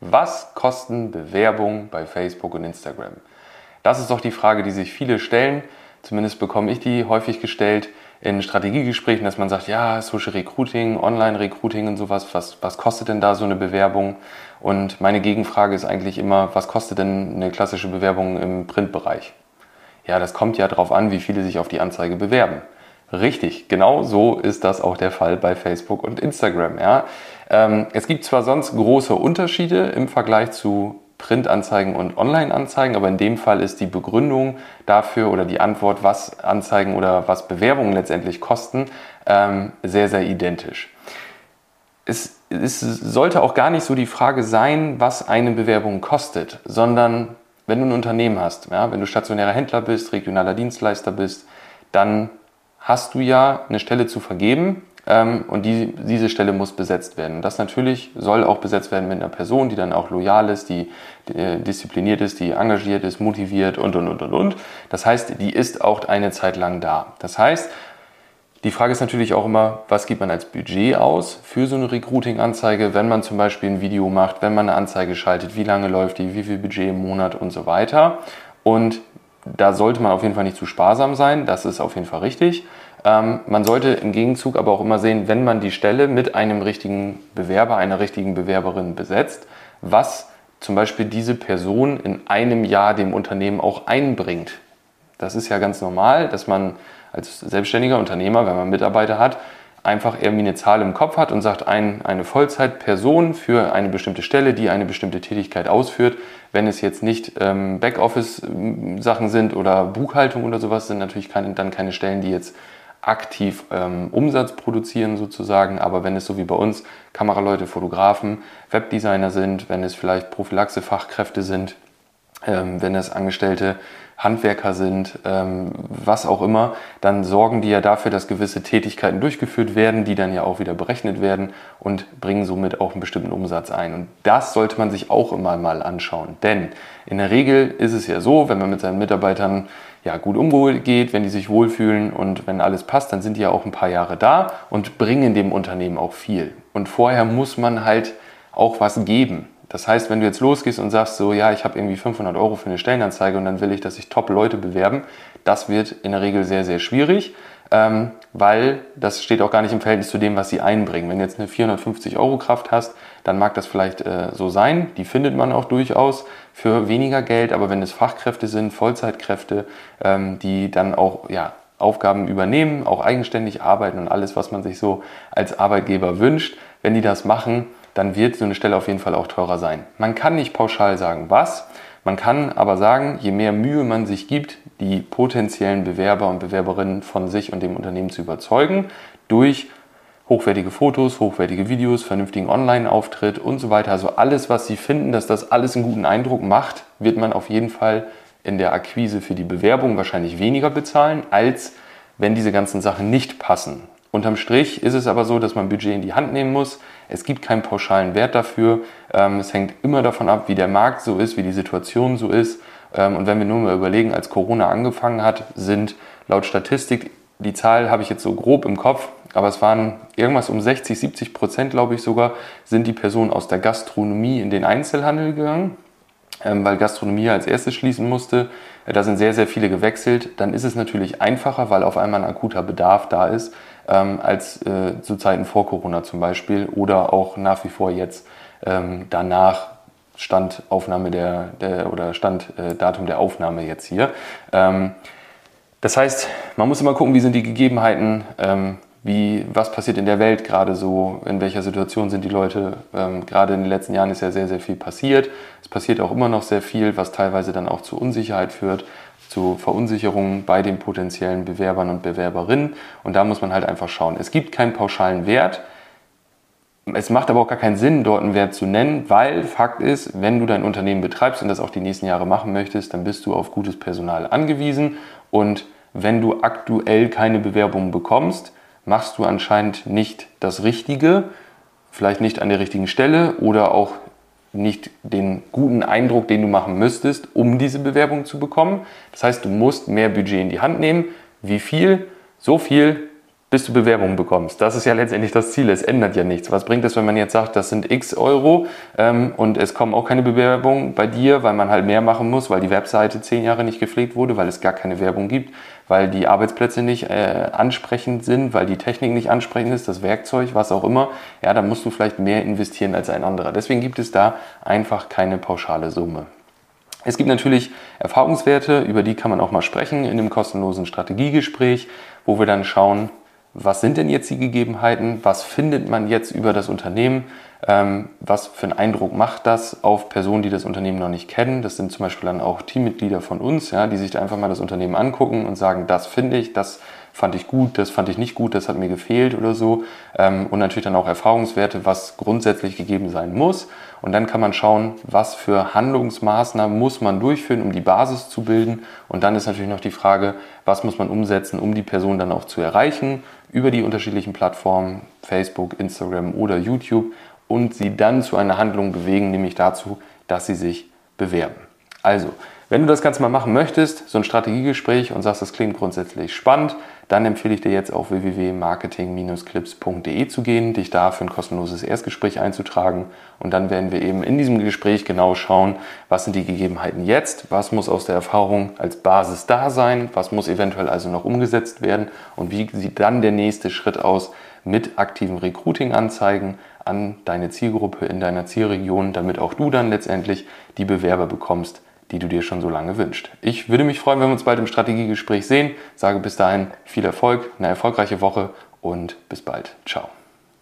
Was kosten Bewerbungen bei Facebook und Instagram? Das ist doch die Frage, die sich viele stellen. Zumindest bekomme ich die häufig gestellt in Strategiegesprächen, dass man sagt, ja, Social Recruiting, Online-Recruiting und sowas, was, was kostet denn da so eine Bewerbung? Und meine Gegenfrage ist eigentlich immer, was kostet denn eine klassische Bewerbung im Printbereich? Ja, das kommt ja darauf an, wie viele sich auf die Anzeige bewerben. Richtig, genau so ist das auch der Fall bei Facebook und Instagram. Ja. Ähm, es gibt zwar sonst große Unterschiede im Vergleich zu Printanzeigen und Online-Anzeigen, aber in dem Fall ist die Begründung dafür oder die Antwort, was Anzeigen oder was Bewerbungen letztendlich kosten, ähm, sehr, sehr identisch. Es, es sollte auch gar nicht so die Frage sein, was eine Bewerbung kostet, sondern wenn du ein Unternehmen hast, ja, wenn du stationärer Händler bist, regionaler Dienstleister bist, dann hast du ja eine Stelle zu vergeben ähm, und die, diese Stelle muss besetzt werden. das natürlich soll auch besetzt werden mit einer Person, die dann auch loyal ist, die, die äh, diszipliniert ist, die engagiert ist, motiviert und, und, und, und, und. Das heißt, die ist auch eine Zeit lang da. Das heißt, die Frage ist natürlich auch immer, was gibt man als Budget aus für so eine Recruiting-Anzeige, wenn man zum Beispiel ein Video macht, wenn man eine Anzeige schaltet, wie lange läuft die, wie viel Budget im Monat und so weiter. Und da sollte man auf jeden Fall nicht zu sparsam sein, das ist auf jeden Fall richtig. Ähm, man sollte im Gegenzug aber auch immer sehen, wenn man die Stelle mit einem richtigen Bewerber, einer richtigen Bewerberin besetzt, was zum Beispiel diese Person in einem Jahr dem Unternehmen auch einbringt. Das ist ja ganz normal, dass man als selbstständiger Unternehmer, wenn man Mitarbeiter hat, einfach irgendwie eine Zahl im Kopf hat und sagt, ein, eine Vollzeitperson für eine bestimmte Stelle, die eine bestimmte Tätigkeit ausführt, wenn es jetzt nicht ähm, Backoffice-Sachen sind oder Buchhaltung oder sowas, sind natürlich keine, dann keine Stellen, die jetzt aktiv ähm, Umsatz produzieren sozusagen, aber wenn es so wie bei uns Kameraleute, Fotografen, Webdesigner sind, wenn es vielleicht Prophylaxe-Fachkräfte sind, ähm, wenn es Angestellte Handwerker sind, ähm, was auch immer, dann sorgen die ja dafür, dass gewisse Tätigkeiten durchgeführt werden, die dann ja auch wieder berechnet werden und bringen somit auch einen bestimmten Umsatz ein. Und das sollte man sich auch immer mal anschauen. Denn in der Regel ist es ja so, wenn man mit seinen Mitarbeitern ja, gut umgeht, wenn die sich wohlfühlen und wenn alles passt, dann sind die ja auch ein paar Jahre da und bringen dem Unternehmen auch viel. Und vorher muss man halt auch was geben. Das heißt, wenn du jetzt losgehst und sagst so, ja, ich habe irgendwie 500 Euro für eine Stellenanzeige und dann will ich, dass sich top Leute bewerben, das wird in der Regel sehr, sehr schwierig, ähm, weil das steht auch gar nicht im Verhältnis zu dem, was sie einbringen. Wenn du jetzt eine 450 Euro Kraft hast, dann mag das vielleicht äh, so sein. Die findet man auch durchaus für weniger Geld, aber wenn es Fachkräfte sind, Vollzeitkräfte, ähm, die dann auch ja, Aufgaben übernehmen, auch eigenständig arbeiten und alles, was man sich so als Arbeitgeber wünscht, wenn die das machen, dann wird so eine Stelle auf jeden Fall auch teurer sein. Man kann nicht pauschal sagen, was. Man kann aber sagen, je mehr Mühe man sich gibt, die potenziellen Bewerber und Bewerberinnen von sich und dem Unternehmen zu überzeugen, durch hochwertige Fotos, hochwertige Videos, vernünftigen Online-Auftritt und so weiter. Also alles, was Sie finden, dass das alles einen guten Eindruck macht, wird man auf jeden Fall in der Akquise für die Bewerbung wahrscheinlich weniger bezahlen, als wenn diese ganzen Sachen nicht passen. Unterm Strich ist es aber so, dass man Budget in die Hand nehmen muss. Es gibt keinen pauschalen Wert dafür. Ähm, es hängt immer davon ab, wie der Markt so ist, wie die Situation so ist. Ähm, und wenn wir nur mal überlegen, als Corona angefangen hat, sind laut Statistik, die Zahl habe ich jetzt so grob im Kopf, aber es waren irgendwas um 60, 70 Prozent, glaube ich sogar, sind die Personen aus der Gastronomie in den Einzelhandel gegangen ähm, weil Gastronomie als erstes schließen musste. Da sind sehr, sehr viele gewechselt. Dann ist es natürlich einfacher, weil auf einmal ein akuter Bedarf da ist ähm, als äh, zu Zeiten vor Corona zum Beispiel oder auch nach wie vor jetzt ähm, danach Standaufnahme der, der oder Standdatum äh, der Aufnahme jetzt hier. Ähm, das heißt, man muss immer gucken, wie sind die Gegebenheiten, ähm, wie, was passiert in der Welt gerade so, in welcher Situation sind die Leute. Ähm, gerade in den letzten Jahren ist ja sehr, sehr viel passiert. Es passiert auch immer noch sehr viel, was teilweise dann auch zu Unsicherheit führt zu Verunsicherungen bei den potenziellen Bewerbern und Bewerberinnen. Und da muss man halt einfach schauen. Es gibt keinen pauschalen Wert. Es macht aber auch gar keinen Sinn, dort einen Wert zu nennen, weil Fakt ist, wenn du dein Unternehmen betreibst und das auch die nächsten Jahre machen möchtest, dann bist du auf gutes Personal angewiesen. Und wenn du aktuell keine Bewerbungen bekommst, machst du anscheinend nicht das Richtige, vielleicht nicht an der richtigen Stelle oder auch nicht den guten Eindruck, den du machen müsstest, um diese Bewerbung zu bekommen. Das heißt, du musst mehr Budget in die Hand nehmen. Wie viel? So viel, bis du Bewerbungen bekommst. Das ist ja letztendlich das Ziel. Es ändert ja nichts. Was bringt es, wenn man jetzt sagt, das sind x Euro ähm, und es kommen auch keine Bewerbungen bei dir, weil man halt mehr machen muss, weil die Webseite zehn Jahre nicht gepflegt wurde, weil es gar keine Werbung gibt, weil die Arbeitsplätze nicht äh, ansprechend sind, weil die Technik nicht ansprechend ist, das Werkzeug, was auch immer. Ja, dann musst du vielleicht mehr investieren als ein anderer. Deswegen gibt es da einfach keine pauschale Summe. Es gibt natürlich Erfahrungswerte, über die kann man auch mal sprechen in dem kostenlosen Strategiegespräch, wo wir dann schauen, was sind denn jetzt die Gegebenheiten, was findet man jetzt über das Unternehmen, ähm, was für einen Eindruck macht das auf Personen, die das Unternehmen noch nicht kennen. Das sind zum Beispiel dann auch Teammitglieder von uns, ja, die sich da einfach mal das Unternehmen angucken und sagen, das finde ich, das fand ich gut, das fand ich nicht gut, das hat mir gefehlt oder so. Ähm, und natürlich dann auch Erfahrungswerte, was grundsätzlich gegeben sein muss. Und dann kann man schauen, was für Handlungsmaßnahmen muss man durchführen, um die Basis zu bilden. Und dann ist natürlich noch die Frage, was muss man umsetzen, um die Person dann auch zu erreichen über die unterschiedlichen Plattformen, Facebook, Instagram oder YouTube und sie dann zu einer Handlung bewegen, nämlich dazu, dass sie sich bewerben. Also, wenn du das Ganze mal machen möchtest, so ein Strategiegespräch und sagst, das klingt grundsätzlich spannend, dann empfehle ich dir jetzt auf www.marketing-clips.de zu gehen, dich da für ein kostenloses Erstgespräch einzutragen. Und dann werden wir eben in diesem Gespräch genau schauen, was sind die Gegebenheiten jetzt, was muss aus der Erfahrung als Basis da sein, was muss eventuell also noch umgesetzt werden und wie sieht dann der nächste Schritt aus mit aktiven Recruiting-Anzeigen an deine Zielgruppe in deiner Zielregion, damit auch du dann letztendlich die Bewerber bekommst, die du dir schon so lange wünscht. Ich würde mich freuen, wenn wir uns bald im Strategiegespräch sehen. Sage bis dahin viel Erfolg, eine erfolgreiche Woche und bis bald. Ciao.